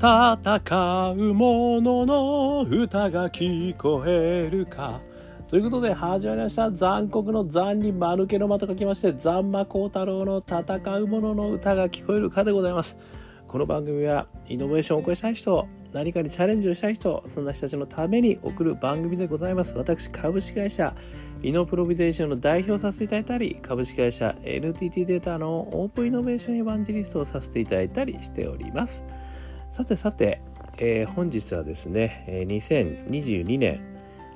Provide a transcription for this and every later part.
戦う者のの歌が聞こえるか。ということで始まりました。残酷の残に間抜けの間と書きまして残魔高太郎の戦う者のの歌が聞こえるかでございます。この番組はイノベーションを起こしたい人何かにチャレンジをしたい人そんな人たちのために送る番組でございます。私株式会社イノプロビゼーションの代表させていただいたり株式会社 NTT データのオープンイノベーションエヴァンジリストをさせていただいたりしております。さてさて、えー、本日はですねえ2022年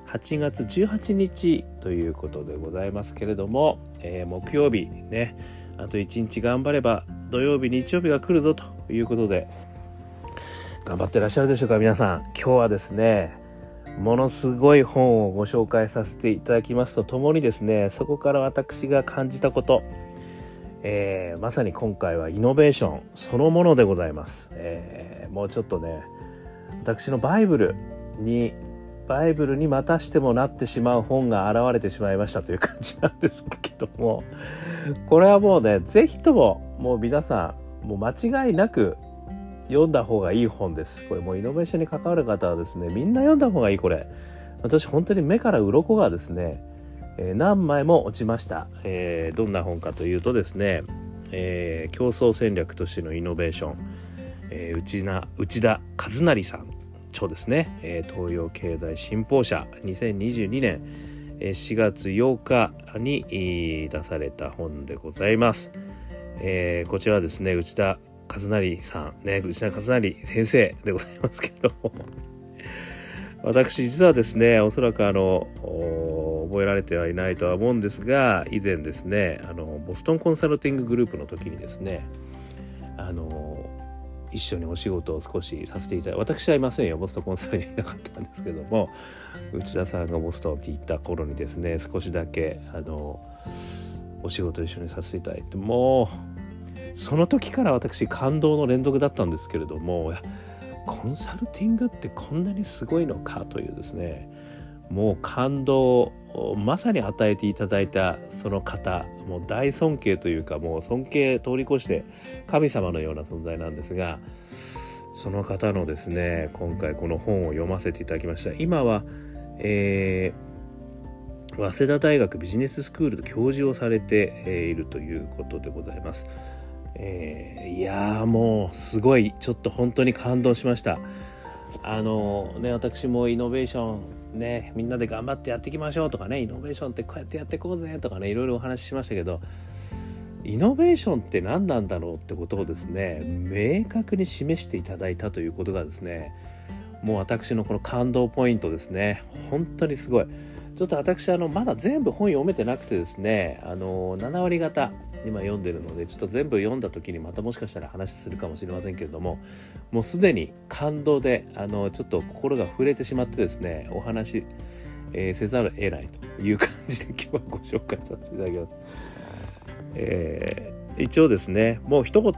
8月18日ということでございますけれども、えー、木曜日ねあと1日頑張れば土曜日日曜日が来るぞということで頑張ってらっしゃるでしょうか皆さん。今日はですねものすごい本をご紹介させていただきますとともにですねそこから私が感じたこと、えー、まさに今回はイノベーションそのものでございます、えー、もうちょっとね私のバイブルにバイブルにまたしてもなってしまう本が現れてしまいましたという感じなんですけどもこれはもうね是非とももう皆さんもう間違いなく読んだ方がいい本です。これもうイノベーションに関わる方はですね、みんな読んだ方がいいこれ。私本当に目から鱗がですね、え、何枚も落ちました、えー、どんな本かというとですね、えー、競争戦略としてのイノベーション、えー、内な内田和成さん。著ですね、え、東洋経済新報社。2022年4月8日に出された本でございます。え、こちらですね内田和成さん。ね内田和成先生でございますけど 私実はですねおそらくあの覚えられてはいないとは思うんですが以前ですねあのボストンコンサルティンググループの時にですねあの一緒にお仕事を少しさせていただいて私はいませんよボストンコンサルにいなかったんですけども内田さんがボストンって言った頃にですね少しだけあのお仕事一緒にさせていただいてもうその時から私感動の連続だったんですけれどもコンサルティングってこんなにすごいのかというですねもう感動をまさに与えていただいたその方もう大尊敬というかもう尊敬通り越して神様のような存在なんですがその方のですね今回この本を読ませていただきました今は、えー、早稲田大学ビジネススクールで教授をされているということでございます。えー、いやーもうすごいちょっと本当に感動しましたあのね私もイノベーションねみんなで頑張ってやっていきましょうとかねイノベーションってこうやってやっていこうぜとかねいろいろお話ししましたけどイノベーションって何なんだろうってことをですね明確に示していただいたということがですねもう私のこの感動ポイントですね。本当にすごい。ちょっと私あのまだ全部本読めてなくてですねあの7割方今読んでるのでちょっと全部読んだ時にまたもしかしたら話するかもしれませんけれどももうすでに感動であのちょっと心が触れてしまってですねお話、えー、せざるを得ないという感じで今日はご紹介させていただきます。えー、一応ですねもう一言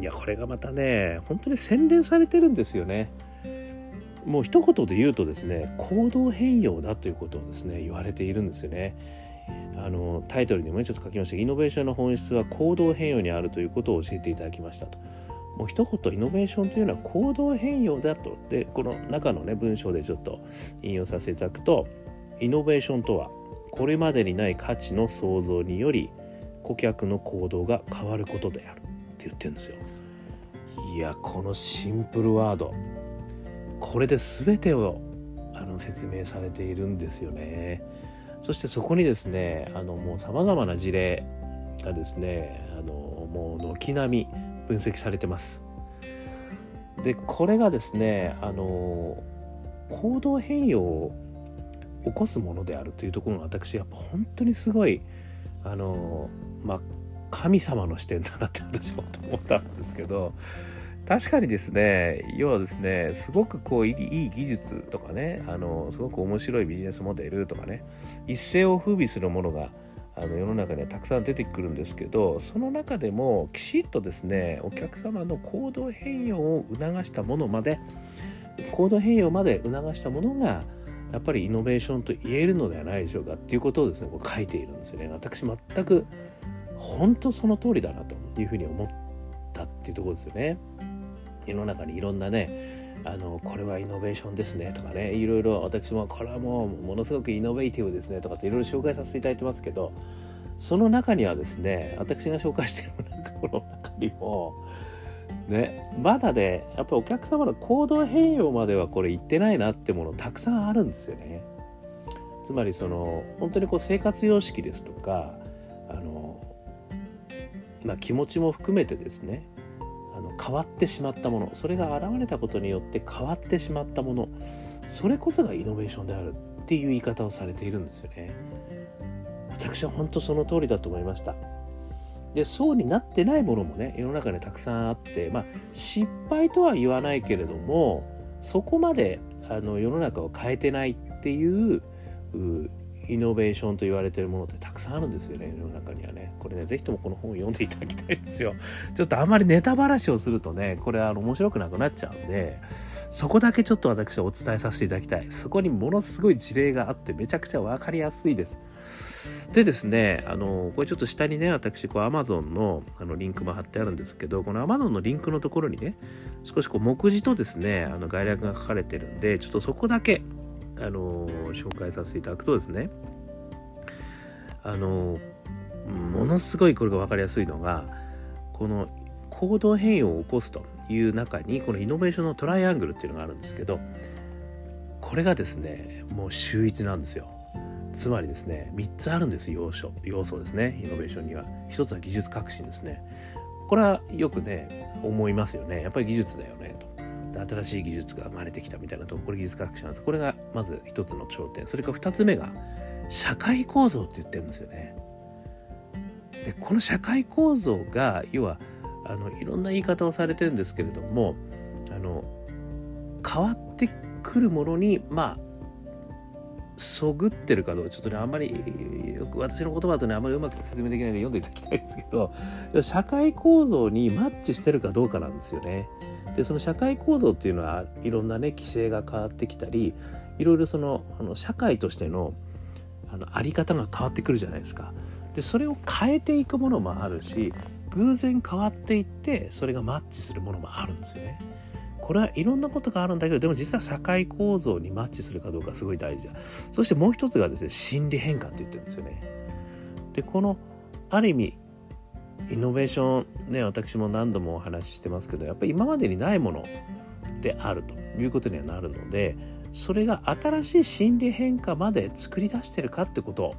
いやこれがまたね本当に洗練されてるんですよね。もう一言で言うとですね行動変容だということをですね言われているんですよね。あのタイトルにもねちょっと書きましたイノベーションの本質は行動変容にあるということを教えていただきましたと。もう一言イノベーションというのは行動変容だとでこの中のね文章でちょっと引用させていただくとイノベーションとはこれまでにない価値の創造により顧客の行動が変わることであるって言ってるんですよ。いやこのシンプルワードこれで全てをあの説明されているんですよね。そしてそこにですねあのもうさまざまな事例がですねあのもう軒並み分析されてます。でこれがですねあの行動変容を起こすものであるというところが私やっぱ本当にすごいあのまあ神様の視点だなって私も思ったんですけど確かにですね要はですねすごくこういい技術とかねあのすごく面白いビジネスモデルとかね一世を風靡するものがあの世の中にはたくさん出てくるんですけどその中でもきちっとですねお客様の行動変容を促したものまで行動変容まで促したものがやっぱりイノベーションと言えるのではないでしょうかっていうことをですねこう書いているんですよね私全く本当その通りだなというふうに思ったっていうところですよね。世の中にいろんなねあのこれはイノベーションですねとかねいろいろ私もこれはもうものすごくイノベーティブですねとかっていろいろ紹介させていただいてますけどその中にはですね私が紹介しているもの中にもねまだねやっぱりお客様の行動変容まではこれ言ってないなってものたくさんあるんですよね。つまりその本当にこう生活様式ですとかあの、まあ、気持ちも含めてですねあの変わってしまったものそれが現れたことによって変わってしまったものそれこそがイノベーションであるっていう言い方をされているんですよね。私は本当その通りだと思いました。でそうになってないものもね世の中にたくさんあってまあ失敗とは言わないけれどもそこまであの世の中を変えてないっていうイノベーションと言われてるものってたくさんあるんですよね。世の中にはね。これね是非ともこの本を読んでいただきたいですよ。ちょっとあんまりネタばらしをするとねこれあの面白くなくなっちゃうんでそこだけちょっと私はお伝えさせていただきたい。そこにものすごい事例があってめちゃくちゃ分かりやすいです。でですね、あの、これちょっと下にね、私、こう、Amazon のあのリンクも貼ってあるんですけど、この Amazon のリンクのところにね、少しこう、目次とですね、あの概略が書かれてるんで、ちょっとそこだけ、あの、紹介させていただくとですね、あの、ものすごいこれが分かりやすいのが、この行動変容を起こすという中に、このイノベーションのトライアングルっていうのがあるんですけど、これがですね、もう秀逸なんですよ。つまりですね3つあるんです要素要素ですねイノベーションには。1つは技術革新ですね。これはよくね思いますよね。やっぱり技術だよねと。新しい技術が生まれてきたみたいなとこれ技術革新なんです。これがまず1つの頂点。それから2つ目が社会構造って言ってるんですよね。でこの社会構造が要はあのいろんな言い方をされてるんですけれどもあの変わってくるものにまあそぐってるかどうかちょっとねあんまりよく私の言葉とねあんまりうまく説明できないので読んでいただきたいんですけど社会構造にマッチしてるかどうかなんですよね。でその社会構造っていうのはいろんなね規制が変わってきたりいろいろそのあの社会としてのあのあり方が変わってくるじゃないですか。でそれを変えていくものもあるし偶然変わっていってそれがマッチするものもあるんですよね。これはいろんなことがあるんだけどでも実は社会構造にマッチするかどうかすごい大事だそしてもう一つがですね心理変化って言ってるんですよねでこのある意味イノベーションね私も何度もお話ししてますけどやっぱり今までにないものであるということにはなるのでそれが新しい心理変化まで作り出してるかってこと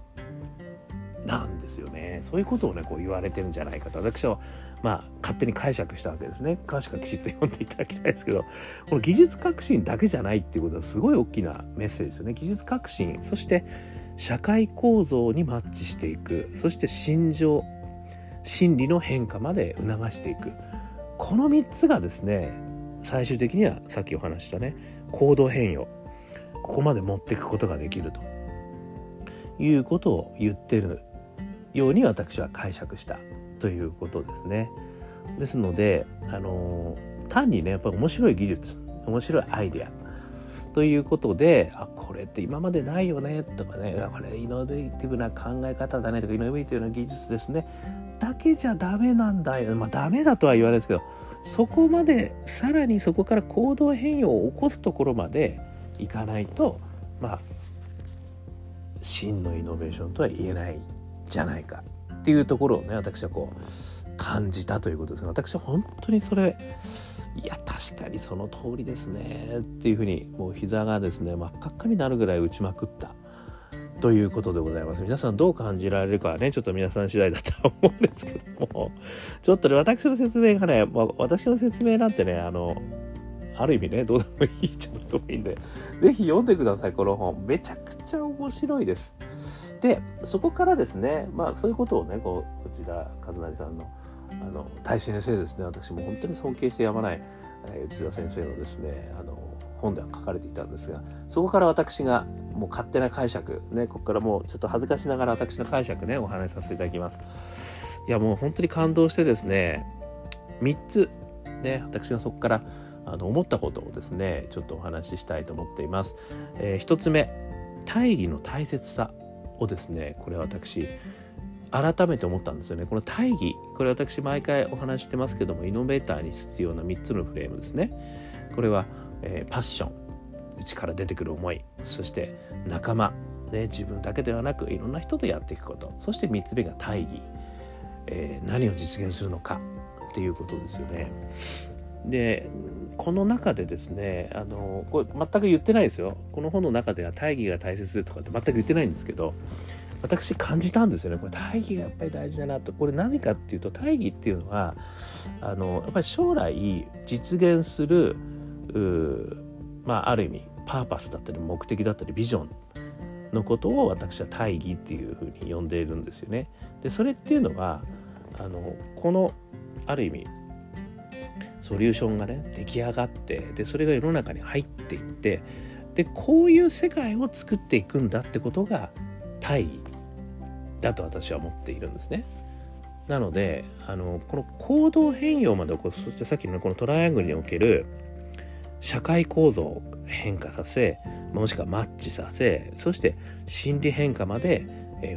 なんですよね。そういうことをねこう言われてるんじゃないかと。私はまあ勝手に解釈したわけですね。詳しくはきちっと読んでいただきたいですけどこの技術革新だけじゃないっていうことはすごい大きなメッセージですよね。技術革新そして社会構造にマッチしていくそして心情心理の変化まで促していく。この3つがですね最終的にはさっきお話したね行動変容。ここまで持っていくことができると。いうことを言ってるように私は解釈したということですね。ですので、あの単にねやっぱり面白い技術面白いアイデアということであこれって今までないよねとかねこれイノベーティブな考え方だねとかイノベーティブな技術ですね。だけじゃダメなんだよ。まあダメだとは言わないですけどそこまでさらにそこから行動変容を起こすところまでいかないとまあ真のイノベーションとは言えないじゃないかっていうところをね私はこう感じたということですね。私は本当にそれいや確かにその通りですねっていうふうにもう膝がですね真っ赤っかになるぐらい打ちまくった。ということでございます。皆さんどう感じられるかはねちょっと皆さん次第だと思うんですけども。ちょっとね私の説明がね、まあ、私の説明なんてねあのある意味ねどうでもいいっちゃどうでもいいんで是非読んでくださいこの本。めちゃくちゃ面白いです。でそこからですねまあそういうことをねこう内田和成さんのあの大先生ですね私も本当に尊敬してやまない、えー、内田先生のですねあの本では書かれていたんですがそこから私がもう勝手な解釈ねここからもうちょっと恥ずかしながら私の解釈ねお話しさせていただきます。いやもう本当に感動してですね3つね私がそこからあの思ったことをですねちょっとお話ししたいと思っています、えー、1つ目大義の大切さをですねこれ私改めて思ったんですよね。この大義これ私毎回お話してますけどもイノベーターに必要な3つのフレームですね。これは、えー、パッション内から出てくる思いそして仲間、ね、自分だけではなくいろんな人とやっていくことそして3つ目が大義、えー、何を実現するのかっていうことですよね。でこの中でですねあのこれ全く言ってないですよ。この本の中では大義が大切とかって全く言ってないんですけど私感じたんですよね。これ大義がやっぱり大事だなと。これ何かっていうと大義っていうのはあのやっぱり将来実現するまあある意味パーパスだったり目的だったりビジョンのことを私は大義っていうふうに呼んでいるんですよね。でそれっていうのはあのこのある意味ソリューションがね出来上がってでそれが世の中に入っていってでこういう世界を作っていくんだってことが大義だと私は思っているんですね。なのであのこの行動変容まで起こうそしてさっきのこのトライアングルにおける社会構造を変化させもしくはマッチさせそして心理変化まで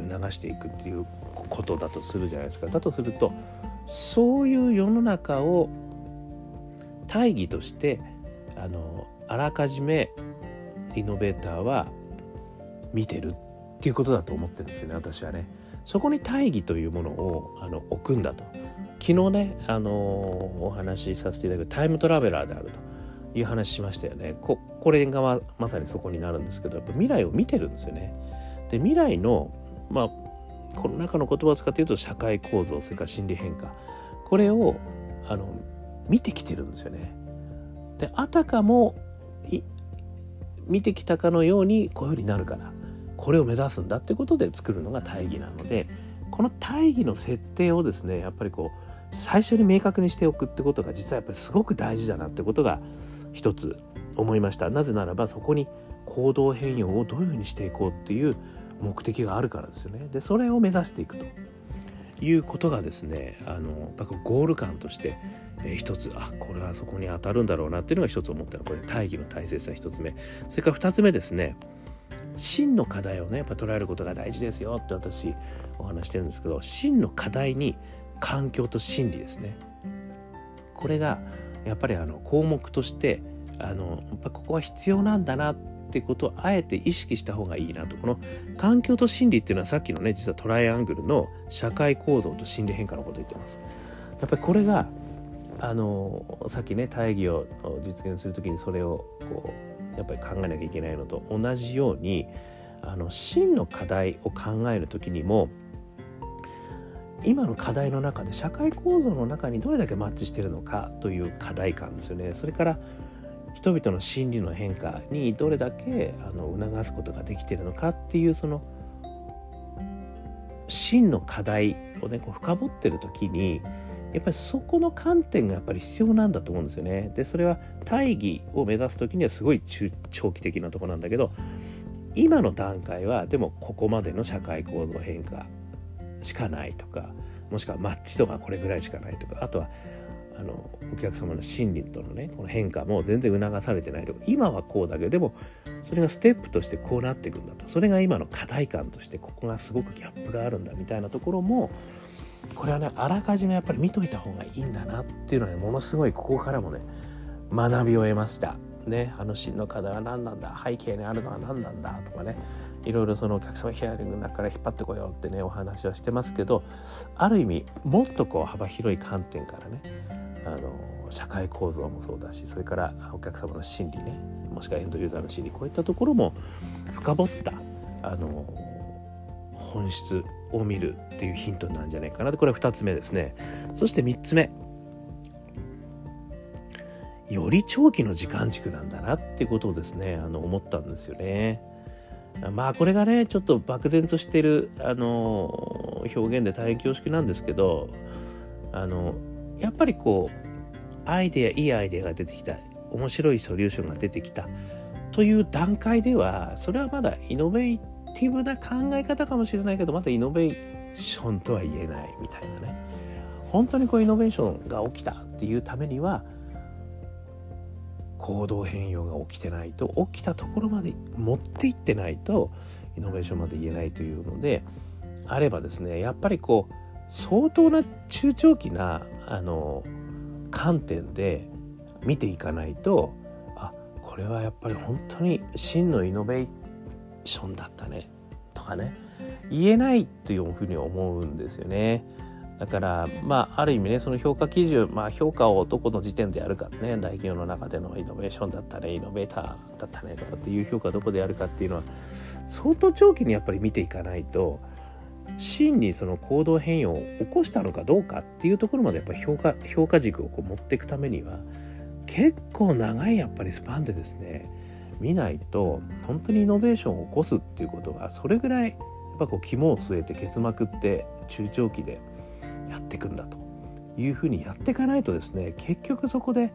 促していくっていうことだとするじゃないですか。だとするとそういう世の中を大義としてあのあらかじめイノベーターは見てるっていうことだと思ってるんですよね私はね。そこに大義というものをあの置くんだと。昨日ね、あのお話しさせていただくタイムトラベラーであるという話しましたよね。ここれがままさにそこになるんですけどやっぱ未来を見てるんですよね。で未来のまあこの中の言葉を使って言うと社会構造それから心理変化これをあの見てきてるんですよね。であたかも見てきたかのようにこういうふうになるからこれを目指すんだってことで作るのが大義なのでこの大義の設定をですねやっぱりこう最初に明確にしておくってことが実はやっぱりすごく大事だなってことが一つ思いました。なぜならばそこに行動変容をどういうふうにしていこうっていう目的があるからですよね。でそれを目指していくということがですねあのやっぱゴール感としてえー、一つあこれはそこに当たるんだろうなっていうのが一つ思ったの。これ大義の大切さ一つ目。それから二つ目ですね真の課題をねやっぱ捉えることが大事ですよって私お話してるんですけど真の課題に環境と心理ですね。これがやっぱりあの項目としてあのやっぱここは必要なんだなってことをあえて意識した方がいいなと。この環境と心理っていうのはさっきのね実はトライアングルの社会構造と心理変化のこと言ってます。やっぱりこれがあのさっきね大義を実現する時にそれをこうやっぱり考えなきゃいけないのと同じようにあの真の課題を考える時にも今の課題の中で社会構造の中にどれだけマッチしてるのかという課題感ですよねそれから人々の心理の変化にどれだけあの促すことができてるのかっていうその真の課題をねこう深掘ってる時にやっぱりそこの観点がやっぱり必要なんだと思うんですよね。でそれは大義を目指す時にはすごい中長期的なとこなんだけど今の段階はでもここまでの社会構造変化しかないとかもしくはマッチ度がこれぐらいしかないとかあとはあのお客様の心理とのねこの変化も全然促されてないとか今はこうだけどでもそれがステップとしてこうなっていくんだとそれが今の課題感としてここがすごくギャップがあるんだみたいなところもこれはねあらかじめやっぱり見といた方がいいんだなっていうのはねものすごいここからもね学びを得ました。ね、あの真の課題は何なんだ背景にあるのは何なんだとかねいろいろそのお客様ヒアリングの中から引っ張ってこようってねお話はしてますけどある意味もっとこう幅広い観点からねあの社会構造もそうだしそれからお客様の心理ねもしくはエンドユーザーの心理こういったところも深掘ったあの本質を見るっていうヒントなんじゃないかなこれは2つ目ですね。そして3つ目。より長期の時間軸なんだなっていうことをですねあの思ったんですよね。まあこれがねちょっと漠然としてるあの表現で大変恐縮なんですけどあのやっぱりこうアイデアいいアイデアが出てきた面白いソリューションが出てきたという段階ではそれはまだイノベーティブな考え方かもしれないけどまだイノベーションとは言えないみたいなね。本当にこうイノベーションが起きたっていうためには行動変容が起きてないと起きたところまで持っていってないとイノベーションまで言えないというのであればですねやっぱりこう相当な中長期なあの観点で見ていかないとあこれはやっぱり本当に真のイノベーションだったねとかね言えないというふうに思うんですよね。だからまあある意味ねその評価基準まあ評価をどこの時点でやるかね大企業の中でのイノベーションだったねイノベーターだったねとかっていう評価どこでやるかっていうのは相当長期にやっぱり見ていかないと真にその行動変容を起こしたのかどうかっていうところまでやっぱ評価評価軸をこう持っていくためには結構長いやっぱりスパンでですね見ないと本当にイノベーションを起こすっていうことがそれぐらいやっぱこう肝を据えて結膜って中長期でやっていくんだというふうにやっていかないとですね結局そこで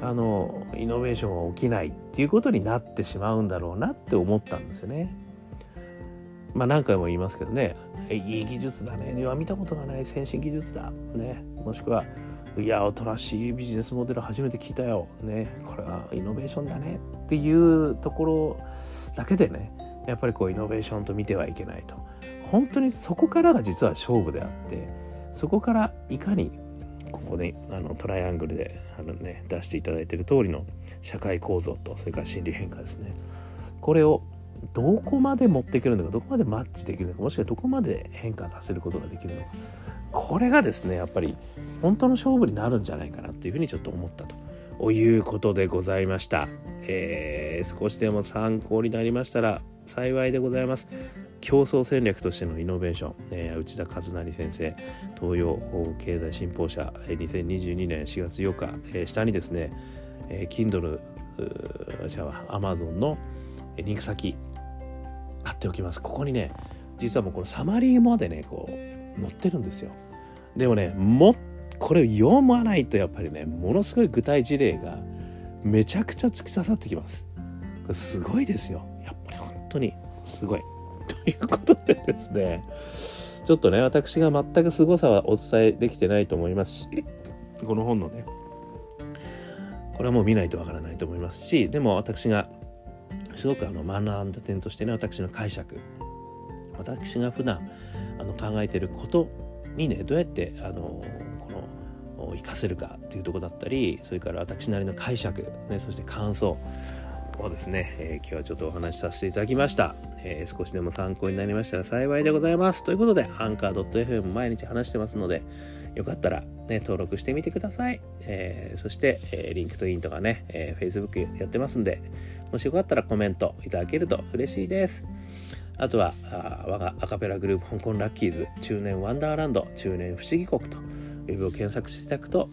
あのイノベーションは起きないっていうことになってしまうんだろうなって思ったんですよね。まあ何回も言いますけどねいい技術だねは見たことがない先進技術だねもしくはいや新しいビジネスモデル初めて聞いたよねこれはイノベーションだねっていうところだけでねやっぱりこうイノベーションと見てはいけないと本当にそこからが実は勝負であってそこからいかにここであのトライアングルであの、ね、出していただいている通りの社会構造とそれから心理変化ですね。これをどこまで持っていけるのかどこまでマッチできるのかもしくはどこまで変化させることができるのか。これがですねやっぱり本当の勝負になるんじゃないかなっていうふうにちょっと思ったと。いうことでございました、えー、少しでも参考になりましたら幸いでございます。競争戦略としてのイノベーション、えー、内田和成先生東洋経済新報社2022年4月8日、えー、下にですね、えー、Kindle じゃあ Amazon のリンク先貼っておきます。ここにね実はもうこのサマリーまでねこう載ってるんですよ。でもねもこれ読まないとやっぱりねものすごい具体事例がめちゃくちゃ突き刺さってきます。すごいですよ。当にすごい。ということでですね、ちょっとね、私が全く凄さはお伝えできてないと思いますし、この本のね、これはもう見ないとわからないと思いますし、でも私がすごくあの学んだ点としてね、私の解釈、私が普段あの考えてることにね、どうやってあのこの活かせるかっていうとこだったり、それから私なりの解釈、ね、そして感想、をですね、えー、今日はちょっとお話しさせていただきました、えー、少しでも参考になりましたら幸いでございます。ということでアンカー .fm 毎日話してますのでよかったら、ね、登録してみてください、えー、そして、えー、 LinkedIn とかね、えー、Facebook やってますんでもしよかったらコメントいただけると嬉しいです。あとはあ我がアカペラグループ香港ラッキーズ中年ワンダーランド中年不思議国とウェブを検索していただくと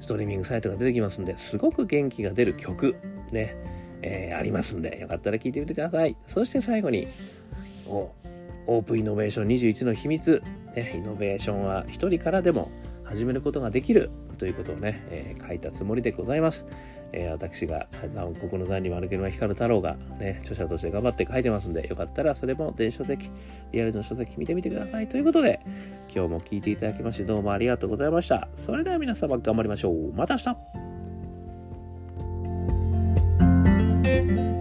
ストリーミングサイトが出てきますんですごく元気が出る曲ね。えー、ありますんで、よかったら聞いてみてください。そして最後に、オープンイノベーション21の秘密、ね、イノベーションは一人からでも始めることができるということをね、えー、書いたつもりでございます。えー、私が残酷の残に丸けの光る太郎がね、著者として頑張って書いてますんで、よかったらそれも電子書籍、リアルの書籍見てみてください。ということで、今日も聞いていただきましてどうもありがとうございました。それでは皆様頑張りましょう。また明日 Thank you.